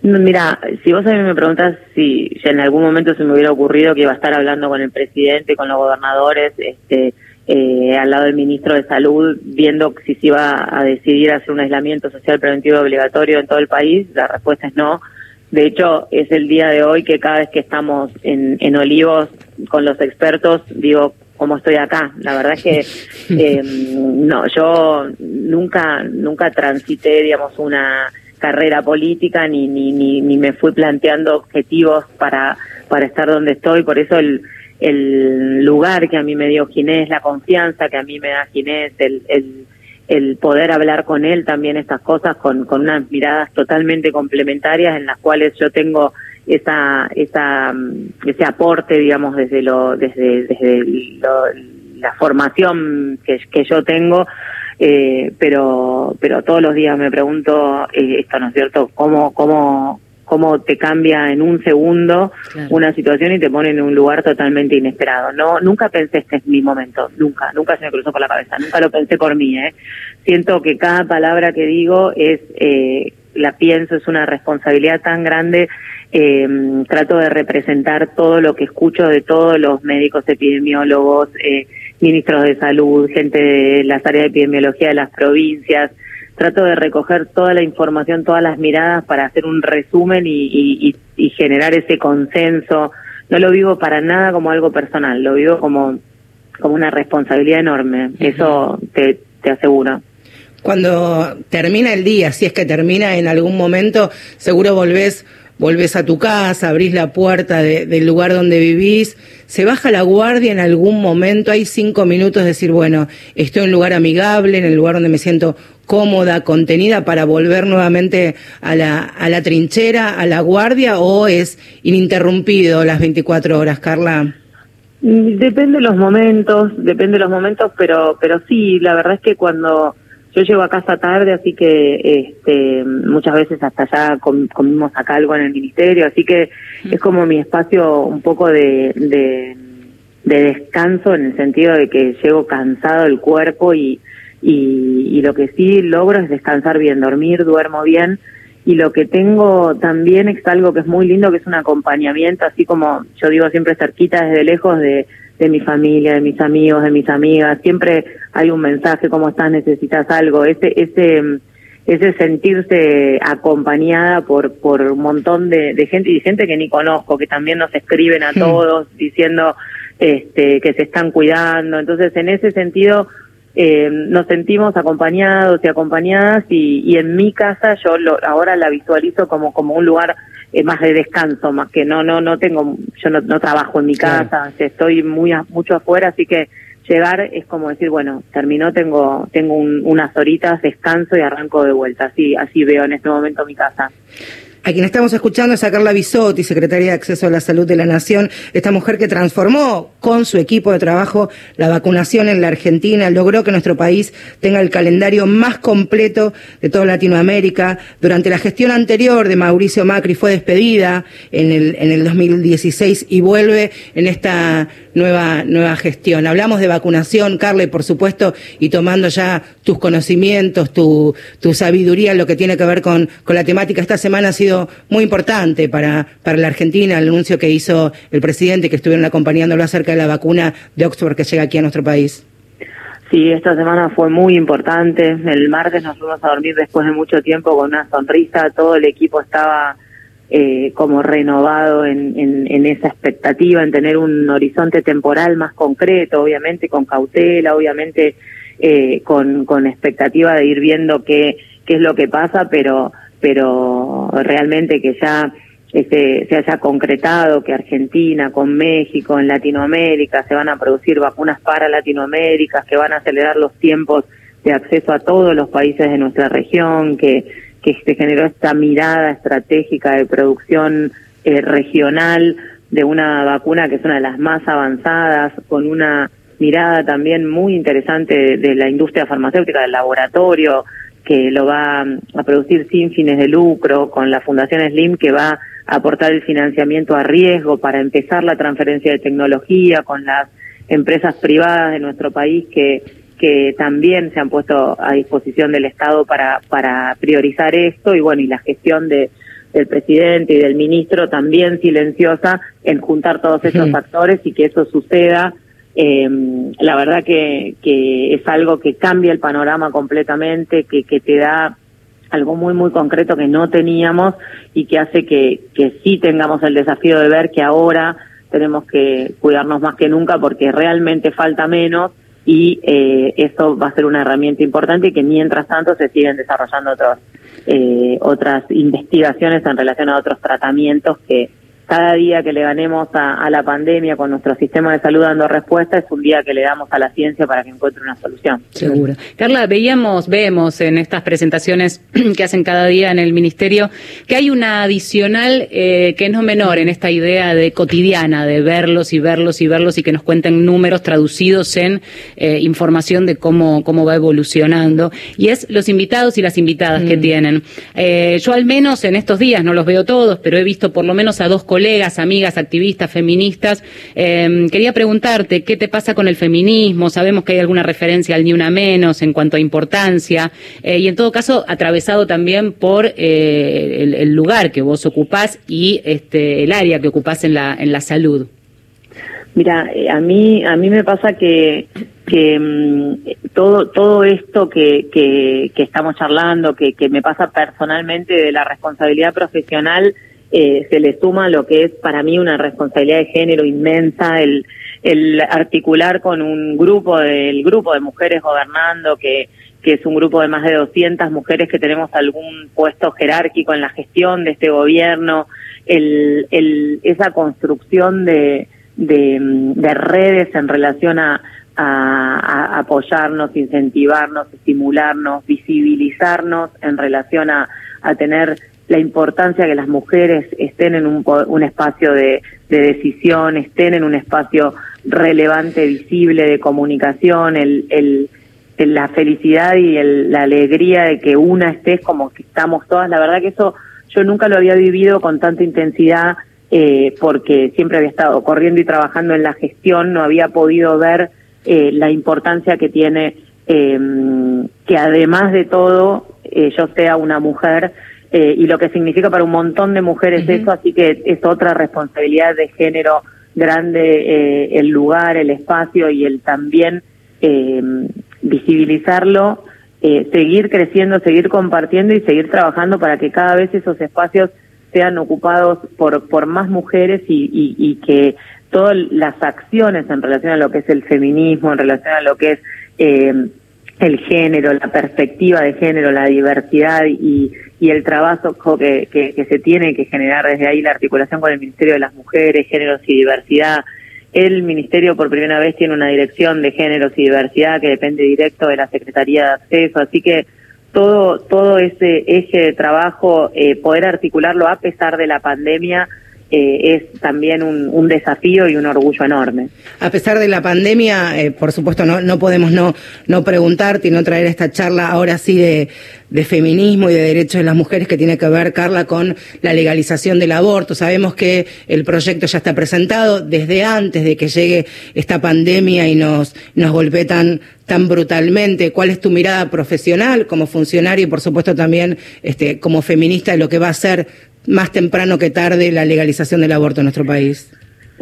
Mira, si vos a mí me preguntas si, si, en algún momento se me hubiera ocurrido que iba a estar hablando con el presidente, con los gobernadores, este, eh, al lado del ministro de Salud, viendo si se iba a decidir hacer un aislamiento social preventivo obligatorio en todo el país, la respuesta es no. De hecho, es el día de hoy que cada vez que estamos en, en Olivos con los expertos, digo, ¿cómo estoy acá? La verdad es que (laughs) eh, no, yo nunca, nunca transité, digamos, una carrera política ni, ni, ni, ni, me fui planteando objetivos para, para estar donde estoy, por eso el, el lugar que a mí me dio Ginés, la confianza que a mí me da Ginés, el, el, el poder hablar con él también estas cosas con, con unas miradas totalmente complementarias en las cuales yo tengo esa, esa, ese aporte, digamos, desde lo, desde, desde lo, la formación que, que yo tengo eh, pero pero todos los días me pregunto eh, esto, ¿no es cierto? ¿Cómo, cómo, cómo te cambia en un segundo claro. una situación y te pone en un lugar totalmente inesperado. No, nunca pensé este es mi momento, nunca, nunca se me cruzó por la cabeza, nunca lo pensé por mí. ¿eh? Siento que cada palabra que digo es, eh, la pienso, es una responsabilidad tan grande. Eh, trato de representar todo lo que escucho de todos los médicos epidemiólogos, eh, ministros de salud, gente de las áreas de epidemiología de las provincias. Trato de recoger toda la información, todas las miradas para hacer un resumen y, y, y generar ese consenso. No lo vivo para nada como algo personal, lo vivo como, como una responsabilidad enorme. Eso te, te aseguro cuando termina el día, si es que termina en algún momento, seguro volvés, volvés a tu casa, abrís la puerta de, del lugar donde vivís, se baja la guardia en algún momento, hay cinco minutos de decir, bueno, estoy en un lugar amigable, en el lugar donde me siento cómoda, contenida para volver nuevamente a la, a la trinchera, a la guardia, o es ininterrumpido las 24 horas, Carla? Depende de los momentos, depende de los momentos, pero, pero sí, la verdad es que cuando yo llego a casa tarde, así que este, muchas veces hasta allá com, comimos acá algo en el ministerio, así que mm. es como mi espacio un poco de, de, de, descanso en el sentido de que llego cansado del cuerpo y, y, y lo que sí logro es descansar bien, dormir, duermo bien y lo que tengo también es algo que es muy lindo, que es un acompañamiento, así como yo digo siempre cerquita desde lejos de de mi familia, de mis amigos, de mis amigas, siempre hay un mensaje, ¿cómo estás? ¿Necesitas algo? Ese, ese, ese sentirse acompañada por, por un montón de, de gente y gente que ni conozco, que también nos escriben a todos diciendo este, que se están cuidando. Entonces, en ese sentido, eh, nos sentimos acompañados y acompañadas y, y en mi casa yo lo, ahora la visualizo como, como un lugar eh, más de descanso, más que no, no, no tengo, yo no, no trabajo en mi casa, estoy muy mucho afuera, así que llegar es como decir, bueno, terminó, tengo, tengo unas horitas, descanso y arranco de vuelta. Así, así veo en este momento mi casa. A quien estamos escuchando es a Carla Bisotti, secretaria de Acceso a la Salud de la Nación, esta mujer que transformó con su equipo de trabajo la vacunación en la Argentina, logró que nuestro país tenga el calendario más completo de toda Latinoamérica. Durante la gestión anterior de Mauricio Macri fue despedida en el, en el 2016 y vuelve en esta nueva, nueva gestión. Hablamos de vacunación, Carla, y por supuesto, y tomando ya tus conocimientos, tu, tu sabiduría, lo que tiene que ver con, con la temática. Esta semana ha sido muy importante para, para la Argentina, el anuncio que hizo el presidente, que estuvieron acompañándolo acerca de la vacuna de Oxford que llega aquí a nuestro país. Sí, esta semana fue muy importante. El martes nos fuimos a dormir después de mucho tiempo con una sonrisa. Todo el equipo estaba eh, como renovado en, en, esa expectativa, en tener un horizonte temporal más concreto, obviamente con cautela, obviamente eh, con, con expectativa de ir viendo qué, qué es lo que pasa, pero pero realmente que ya este, se haya concretado que Argentina con México en Latinoamérica se van a producir vacunas para Latinoamérica, que van a acelerar los tiempos de acceso a todos los países de nuestra región, que, que se generó esta mirada estratégica de producción eh, regional de una vacuna que es una de las más avanzadas, con una mirada también muy interesante de la industria farmacéutica, del laboratorio, que lo va a producir sin fines de lucro, con la Fundación Slim que va a aportar el financiamiento a riesgo para empezar la transferencia de tecnología, con las empresas privadas de nuestro país que, que también se han puesto a disposición del Estado para, para priorizar esto y bueno, y la gestión de, del presidente y del ministro también silenciosa en juntar todos esos factores y que eso suceda eh, la verdad que, que es algo que cambia el panorama completamente, que, que te da algo muy, muy concreto que no teníamos y que hace que, que sí tengamos el desafío de ver que ahora tenemos que cuidarnos más que nunca porque realmente falta menos y eh, eso va a ser una herramienta importante y que mientras tanto se siguen desarrollando otros, eh, otras investigaciones en relación a otros tratamientos que, cada día que le ganemos a, la pandemia con nuestro sistema de salud dando respuesta es un día que le damos a la ciencia para que encuentre una solución. Seguro. Carla, veíamos, vemos en estas presentaciones (clears throat) que hacen cada día en el Ministerio que hay una adicional eh, que no menor en esta idea de cotidiana, de verlos y verlos y verlos y que nos cuenten números traducidos en eh, información de cómo, cómo va evolucionando. Y es los invitados y las invitadas que mm. tienen. Eh, yo al menos en estos días, no los veo todos, pero he visto por lo menos a dos colegas, amigas, activistas, feministas. Em, quería preguntarte, ¿qué te pasa con el feminismo? Sabemos que hay alguna referencia al ni una menos en cuanto a importancia eh, y en todo caso atravesado también por eh, el, lugar que vos ocupás y este, el área que ocupás en la, en la salud. Mira, eh, a mí a mí me pasa que que mm, todo todo esto que, que, que estamos charlando, que, que me pasa personalmente de la responsabilidad profesional, eh, se le suma lo que es para mí una responsabilidad de género inmensa, el, el articular con un grupo, del grupo de mujeres gobernando, que, que es un grupo de más de 200 mujeres que tenemos algún puesto jerárquico en la gestión de este gobierno, el, el, esa construcción de, de, de redes en relación a, a, apoyarnos, incentivarnos, estimularnos, visibilizarnos en relación a, a tener la importancia que las mujeres estén en un, un espacio de, decisión, estén en un espacio relevante, visible de comunicación, el, el, la felicidad y el, la alegría de que una esté como que estamos todas. La verdad que eso yo nunca lo había vivido con tanta intensidad eh, porque siempre había estado corriendo y trabajando en la gestión, no había podido ver eh, la importancia que tiene eh, que además de todo eh, yo sea una mujer eh, y lo que significa para un montón de mujeres eso, así que es otra responsabilidad de género grande eh, el lugar, el espacio y el también eh, visibilizarlo, eh, seguir creciendo, seguir compartiendo y seguir trabajando para que cada vez esos espacios sean ocupados por, por más mujeres y, y, y que todas las acciones en relación a lo que es el feminismo, en relación a lo que es eh, el género, la perspectiva de género, la diversidad y, y el trabajo que, que, se tiene que generar desde ahí la articulación con el Ministerio de las Mujeres, Géneros y Diversidad. El Ministerio por primera vez tiene una dirección de Géneros y Diversidad que depende directo de la Secretaría de Acceso, así que todo, todo ese eje de trabajo, eh, poder articularlo a pesar de la pandemia, eh, es también un, desafío y un orgullo enorme. A pesar de la pandemia, eh, por supuesto, no, no podemos no, no preguntarte y no traer esta charla ahora sí de, de feminismo y de derechos de las mujeres que tiene que ver, Carla, con la legalización del aborto. Sabemos que el proyecto ya está presentado desde antes de que llegue esta pandemia y nos, nos golpee tan, tan brutalmente. ¿Cuál es tu mirada profesional como funcionario y, por supuesto, también este, como feminista de lo que va a ser más temprano que tarde la legalización del aborto en nuestro país?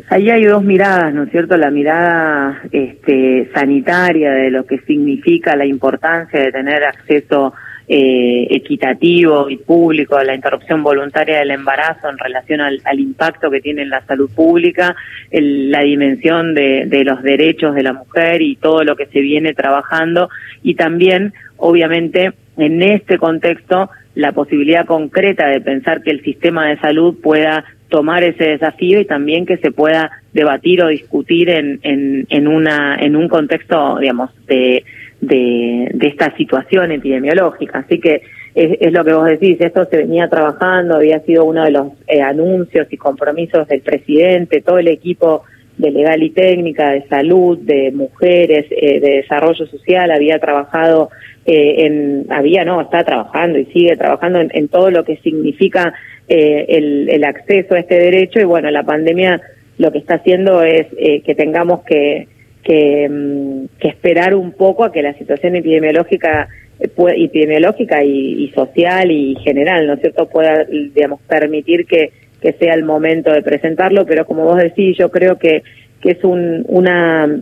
Ahí hay dos miradas, ¿no es cierto? La mirada este, sanitaria de lo que significa la importancia de tener acceso eh, equitativo y público a la interrupción voluntaria del embarazo en relación al, impacto que tiene en la salud pública, el, la dimensión de los derechos de la mujer y todo lo que se viene trabajando y también, obviamente, en este contexto, la posibilidad concreta de pensar que el sistema de salud pueda tomar ese desafío y también que se pueda debatir o discutir en, en, en una en un contexto digamos de, de, de esta situación epidemiológica. Así que es, es, lo que vos decís esto se venía trabajando había sido uno de los eh, anuncios y compromisos del presidente todo el equipo de legal y técnica, de salud, de mujeres, eh, de desarrollo social, había trabajado eh, en, había, no, está trabajando y sigue trabajando en, en todo lo que significa eh, el, el, acceso a este derecho y bueno, la pandemia lo que está haciendo es eh, que tengamos que, que, mm, que, esperar un poco a que la situación epidemiológica epidemiológica y, y social y general, ¿no es cierto?, pueda, digamos, permitir que que sea el momento de presentarlo, pero como vos decís, yo creo que, que es un, una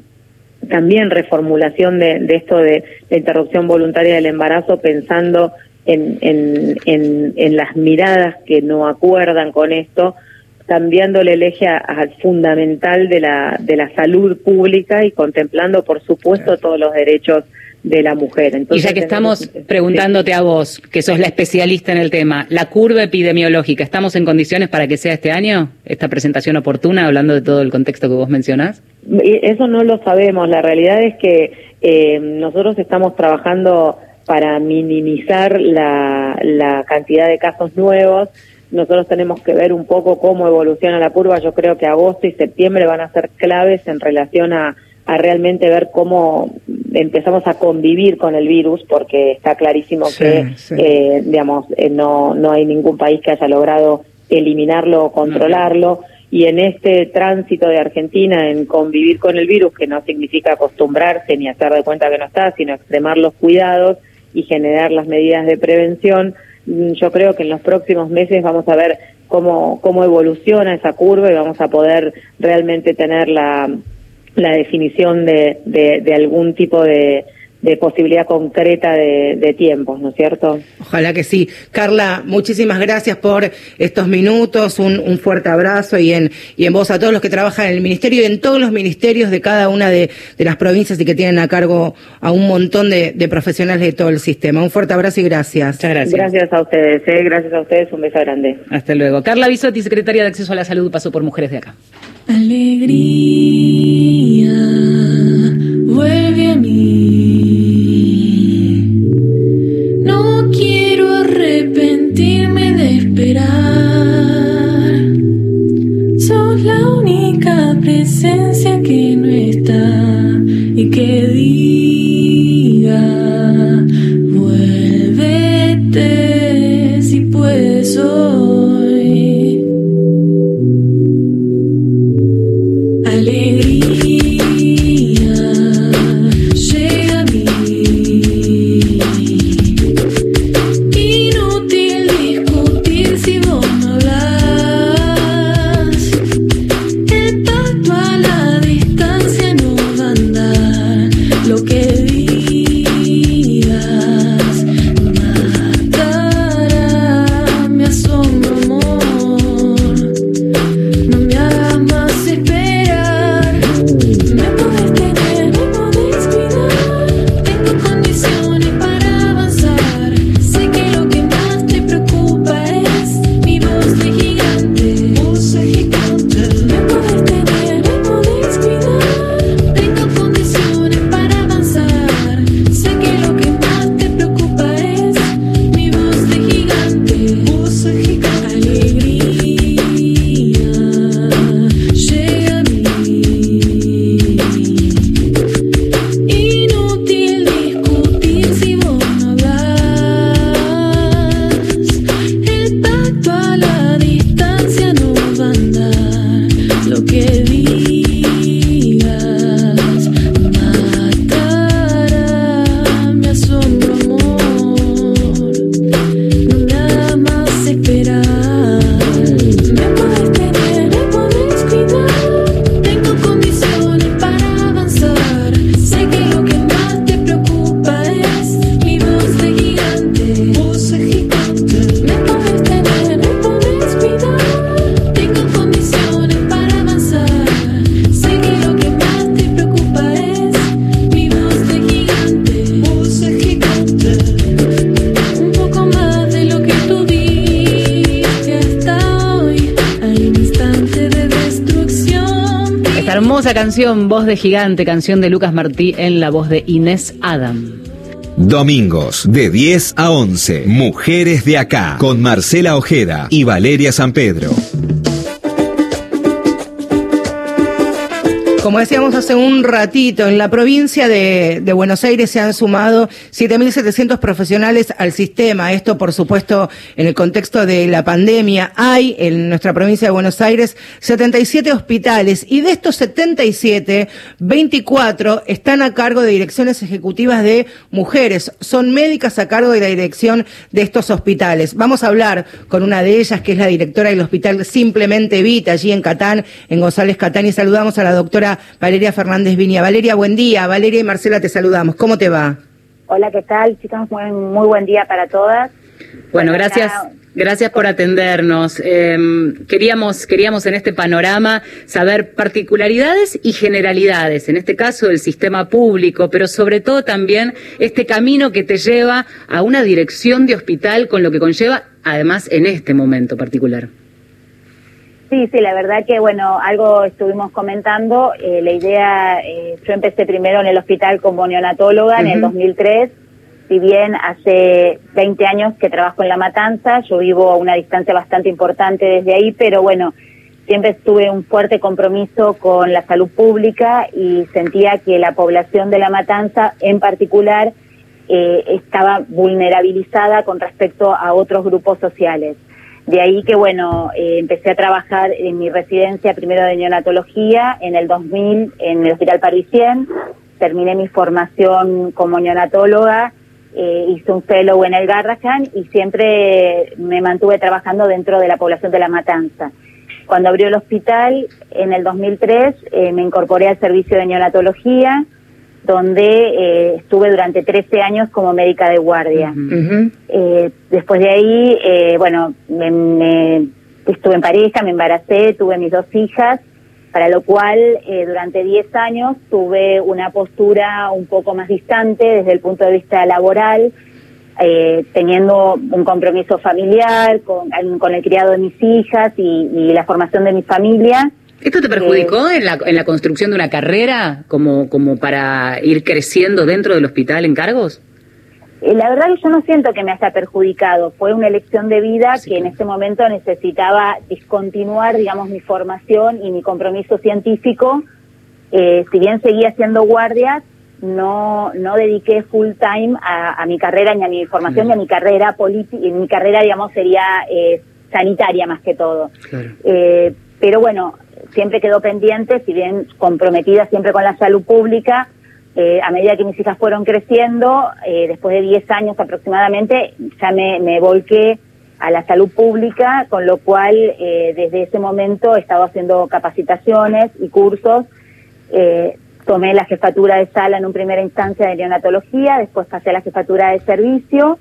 también reformulación de, de esto de la interrupción voluntaria del embarazo pensando en, en, en, en las miradas que no acuerdan con esto, cambiándole el eje al fundamental de la, de la salud pública y contemplando, por supuesto, todos los derechos de la mujer. Entonces, y ya que estamos preguntándote a vos, que sos la especialista en el tema, la curva epidemiológica, ¿estamos en condiciones para que sea este año esta presentación oportuna, hablando de todo el contexto que vos mencionás? Eso no lo sabemos. La realidad es que eh, nosotros estamos trabajando para minimizar la, la cantidad de casos nuevos. Nosotros tenemos que ver un poco cómo evoluciona la curva. Yo creo que agosto y septiembre van a ser claves en relación a a realmente ver cómo empezamos a convivir con el virus, porque está clarísimo sí, que, sí. Eh, digamos, eh, no, no hay ningún país que haya logrado eliminarlo o controlarlo. Y en este tránsito de Argentina en convivir con el virus, que no significa acostumbrarse ni hacer de cuenta que no está, sino extremar los cuidados y generar las medidas de prevención, mm, yo creo que en los próximos meses vamos a ver cómo, cómo evoluciona esa curva y vamos a poder realmente tener la, la definición de, de, de algún tipo de, de posibilidad concreta de, de, tiempos, ¿no es cierto? Ojalá que sí. Carla, muchísimas gracias por estos minutos, un, un, fuerte abrazo y en, y en vos a todos los que trabajan en el ministerio y en todos los ministerios de cada una de, de las provincias y que tienen a cargo a un montón de, de, profesionales de todo el sistema. Un fuerte abrazo y gracias. Muchas gracias. Gracias a ustedes, ¿eh? gracias a ustedes, un beso grande. Hasta luego. Carla Bisotti, secretaria de Acceso a la Salud, pasó por Mujeres de Acá. Alegría, vuelve a mí. No quiero arrepentirme de esperar. Sos la única presencia que no está y que diga, canción, Voz de Gigante, canción de Lucas Martí en la voz de Inés Adam. Domingos de 10 a 11, Mujeres de Acá, con Marcela Ojeda y Valeria San Pedro. Como decíamos hace un ratito, en la provincia de, Buenos Aires se han sumado 7.700 profesionales al sistema. Esto, por supuesto, en el contexto de la pandemia. Hay en nuestra provincia de Buenos Aires 77 hospitales y de estos 77, 24 están a cargo de direcciones ejecutivas de mujeres. Son médicas a cargo de la dirección de estos hospitales. Vamos a hablar con una de ellas, que es la directora del hospital Simplemente Vita, allí en Catán, en González Catán, y saludamos a la doctora Valeria Fernández Viña. Valeria, buen día. Valeria y Marcela, te saludamos. ¿Cómo te va? Hola, ¿qué tal, chicas? Muy, muy buen día para todas. Bueno, gracias. Gracias por atendernos. Em, queríamos, queríamos en este panorama saber particularidades y generalidades, en este caso del sistema público, pero sobre todo también este camino que te lleva a una dirección de hospital con lo que conlleva, además, en este momento particular. Sí, sí, la verdad que, bueno, algo estuvimos comentando. Eh, la idea, eh, yo empecé primero en el hospital como neonatóloga en el 2003. Si bien hace 20 años que trabajo en La Matanza, yo vivo a una distancia bastante importante desde ahí, pero bueno, siempre tuve un fuerte compromiso con la salud pública y sentía que la población de La Matanza en particular eh, estaba vulnerabilizada con respecto a otros grupos sociales. De ahí que, bueno, eh, empecé a trabajar en mi residencia primero de neonatología en el 2000 en el Hospital Parisien. Terminé mi formación como neonatóloga, eh, hice un fellow en el Garrahan y siempre me mantuve trabajando dentro de la población de La Matanza. Cuando abrió el hospital en el 2003 eh, me incorporé al servicio de neonatología donde eh, estuve durante 13 años como médica de guardia. eh, después de ahí, eh, bueno, me, me, estuve en pareja, me embaracé, tuve mis dos hijas, para lo cual eh, durante 10 años tuve una postura un poco más distante desde el punto de vista laboral, eh, teniendo un compromiso familiar con, con el criado de mis hijas y, y la formación de mi familia. ¿Esto te perjudicó en, la, en la construcción de una carrera como, como para ir creciendo dentro del hospital en cargos? Eh, la verdad que yo no siento que me haya perjudicado. Fue una elección de vida que en este momento necesitaba discontinuar, digamos, mi formación y mi compromiso científico. Eh, si bien seguía haciendo guardias, no, no dediqué full time a, a mi carrera, ni a mi formación, mm. ni a mi carrera política. Mi carrera, digamos, sería eh, sanitaria más que todo. Claro. Eh, pero bueno, siempre quedó pendiente, si bien comprometida siempre con la salud pública, eh, a medida que mis hijas fueron creciendo, eh, después de 10 años aproximadamente, ya me, volqué a la salud pública, con lo cual eh, desde ese momento he estado haciendo capacitaciones y cursos. Eh, tomé la jefatura de sala en una primera instancia de neonatología, después pasé a la jefatura de servicio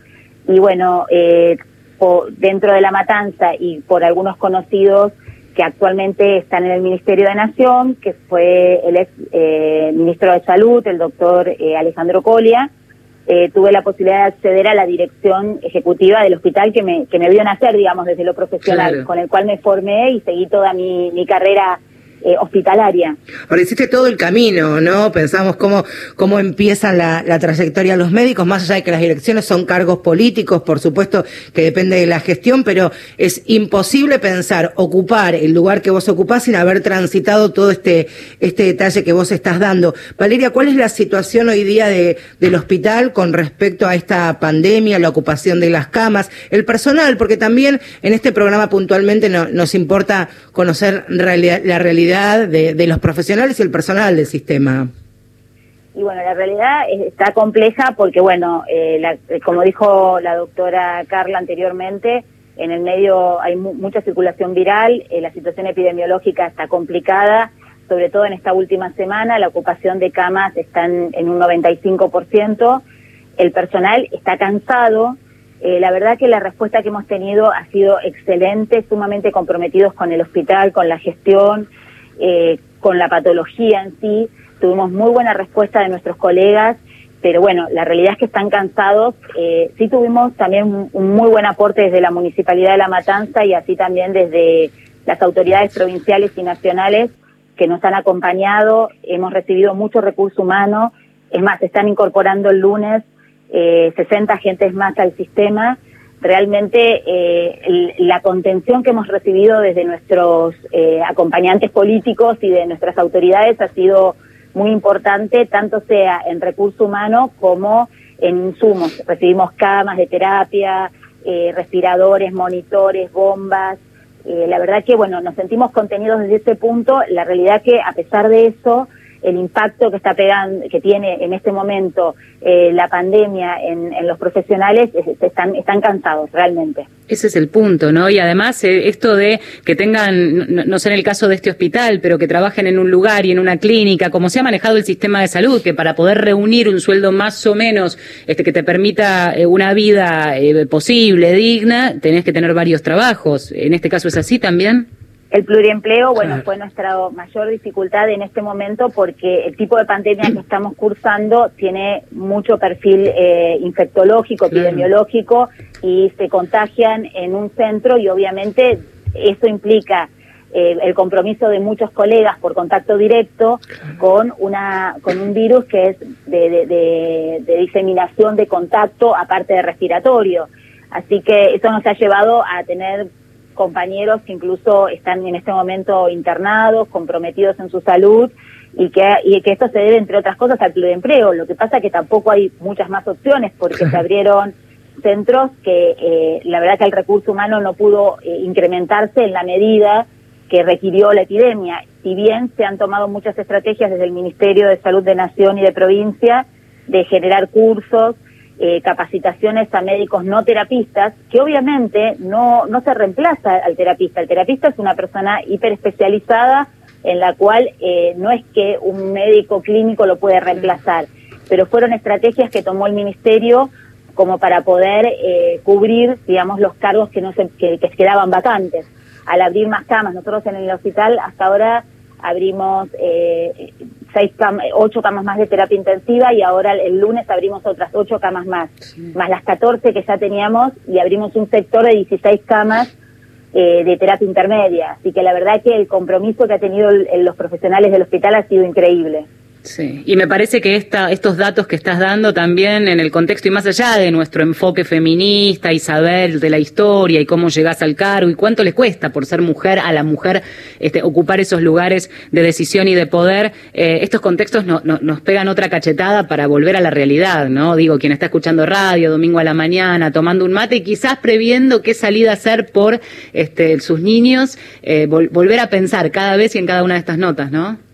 y bueno, eh, por, dentro de la matanza y por algunos conocidos que actualmente están en el Ministerio de Nación, que fue el ex eh, ministro de Salud, el doctor eh, Alejandro Colia. Eh, tuve la posibilidad de acceder a la dirección ejecutiva del hospital que me, que me vio nacer, digamos, desde lo profesional, claro. con el cual me formé y seguí toda mi, mi carrera eh, hospitalaria. Ahora hiciste todo el camino, ¿no? Pensamos cómo, cómo empieza la, la trayectoria de los médicos, más allá de que las direcciones son cargos políticos, por supuesto que depende de la gestión, pero es imposible pensar ocupar el lugar que vos ocupás sin haber transitado todo este, este detalle que vos estás dando. Valeria, ¿cuál es la situación hoy día de, del hospital con respecto a esta pandemia, la ocupación de las camas, el personal? Porque también en este programa puntualmente no, nos importa conocer la realidad de, los profesionales y el personal del sistema? Y bueno, la realidad está compleja porque, bueno, eh, la, como dijo la doctora Carla anteriormente, en el medio hay mu mucha circulación viral, eh, la situación epidemiológica está complicada, sobre todo en esta última semana, la ocupación de camas está en, un 95%, el personal está cansado, eh, la verdad que la respuesta que hemos tenido ha sido excelente, sumamente comprometidos con el hospital, con la gestión, eh, con la patología en sí. Tuvimos muy buena respuesta de nuestros colegas, pero bueno, la realidad es que están cansados. Eh, sí tuvimos también un, muy buen aporte desde la Municipalidad de La Matanza y así también desde las autoridades provinciales y nacionales que nos han acompañado, hemos recibido mucho recurso humano, es más, se están incorporando el lunes eh, 60 agentes más al sistema. Realmente eh, la contención que hemos recibido desde nuestros eh, acompañantes políticos y de nuestras autoridades ha sido muy importante, tanto sea en recurso humano como en insumos. Recibimos camas de terapia, eh, respiradores, monitores, bombas. Eh, la verdad que, bueno, nos sentimos contenidos desde ese punto. La realidad que, a pesar de eso, el impacto que está pegando, que tiene en este momento eh, la pandemia en, los profesionales, están, están cansados realmente. Ese es el punto, ¿no? Y además eh, esto de que tengan, no, no, sé en el caso de este hospital, pero que trabajen en un lugar y en una clínica, como se ha manejado el sistema de salud, que para poder reunir un sueldo más o menos este, que te permita eh, una vida eh, posible, digna, tenés que tener varios trabajos. ¿En este caso es así también? El pluriempleo, bueno, fue nuestra mayor dificultad en este momento porque el tipo de pandemia que estamos cursando tiene mucho perfil eh, infectológico, epidemiológico y se contagian en un centro y obviamente eso implica eh, el compromiso de muchos colegas por contacto directo con una con un virus que es de, de, de, de diseminación de contacto aparte de respiratorio. Así que eso nos ha llevado a tener compañeros que incluso están en este momento internados, comprometidos en su salud y que, y que esto se debe, entre otras cosas, al empleo. Lo que pasa es que tampoco hay muchas más opciones porque se (laughs) abrieron centros que eh, la verdad que el recurso humano no pudo eh, incrementarse en la medida que requirió la epidemia. Si bien se han tomado muchas estrategias desde el Ministerio de Salud de Nación y de provincia de generar cursos, eh, capacitaciones a médicos no terapistas, que obviamente no, no se reemplaza al terapista. El terapista es una persona hiperespecializada en la cual eh, no es que un médico clínico lo puede reemplazar, pero fueron estrategias que tomó el ministerio como para poder eh, cubrir, digamos, los cargos que no se, que, que quedaban vacantes. Al abrir más camas, nosotros en el hospital hasta ahora abrimos eh, seis cam ocho camas más de terapia intensiva y ahora el lunes abrimos otras ocho camas más, sí. más las 14 que ya teníamos y abrimos un sector de 16 camas eh, de terapia intermedia. Así que la verdad que el compromiso que ha tenido el, los profesionales del hospital ha sido increíble. Sí, y me parece que esta, estos datos que estás dando también en el contexto y más allá de nuestro enfoque feminista y saber de la historia y cómo llegás al cargo y cuánto le cuesta por ser mujer a la mujer este, ocupar esos lugares de decisión y de poder, eh, estos contextos no, no, nos pegan otra cachetada para volver a la realidad, ¿no? Digo, quien está escuchando radio domingo a la mañana, tomando un mate y quizás previendo qué salida hacer por este, sus niños, eh, vol volver a pensar cada vez y en cada una de estas notas, ¿no?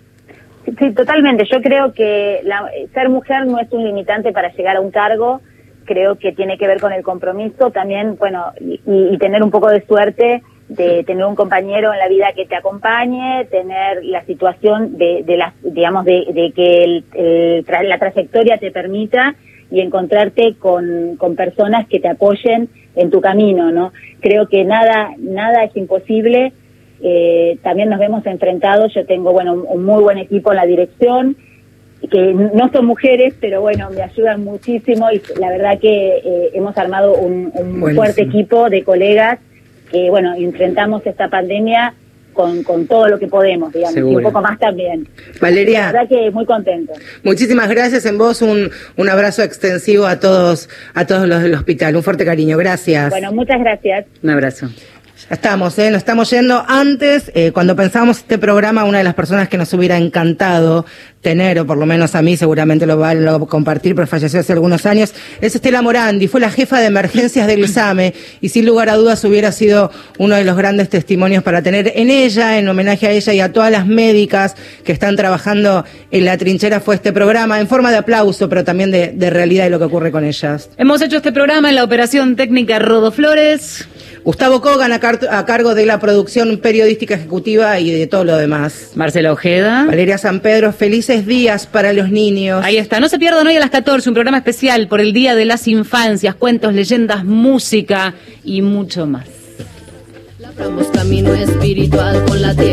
Sí, totalmente. Yo creo que la, ser mujer no es un limitante para llegar a un cargo. Creo que tiene que ver con el compromiso también, bueno, y, y tener un poco de suerte de tener un compañero en la vida que te acompañe, tener la situación de, de las, digamos, de, de que el, el, la trayectoria te permita y encontrarte con, con personas que te apoyen en tu camino, ¿no? Creo que nada, nada es imposible eh, también nos vemos enfrentados, yo tengo, bueno, un, muy buen equipo en la dirección, que no son mujeres, pero bueno, me ayudan muchísimo y la verdad que eh, hemos armado un, un fuerte equipo de colegas que, bueno, enfrentamos esta pandemia con, con, todo lo que podemos, digamos, Seguro. y un poco más también. Valeria. La verdad que muy contento. Muchísimas gracias en vos, un, un abrazo extensivo a todos, a todos los del hospital. Un fuerte cariño, gracias. Bueno, muchas gracias. Un abrazo. Ya estamos, ¿eh? nos estamos yendo. Antes, eh, cuando pensábamos este programa, una de las personas que nos hubiera encantado tener, o por lo menos a mí seguramente lo van a compartir, pero falleció hace algunos años, es Estela Morandi, fue la jefa de emergencias del SAME y sin lugar a dudas hubiera sido uno de los grandes testimonios para tener en ella, en homenaje a ella y a todas las médicas que están trabajando en la trinchera fue este programa, en forma de aplauso, pero también de, de realidad y lo que ocurre con ellas. Hemos hecho este programa en la operación técnica Rodo Flores. Gustavo Kogan a, car a, cargo de la producción periodística ejecutiva y de todo lo demás. Marcela Ojeda. Valeria San Pedro, felices días para los niños. Ahí está. No se pierdan hoy a las 14 un programa especial por el Día de las Infancias, cuentos, leyendas, música y mucho más. Labramos camino espiritual con la tierra.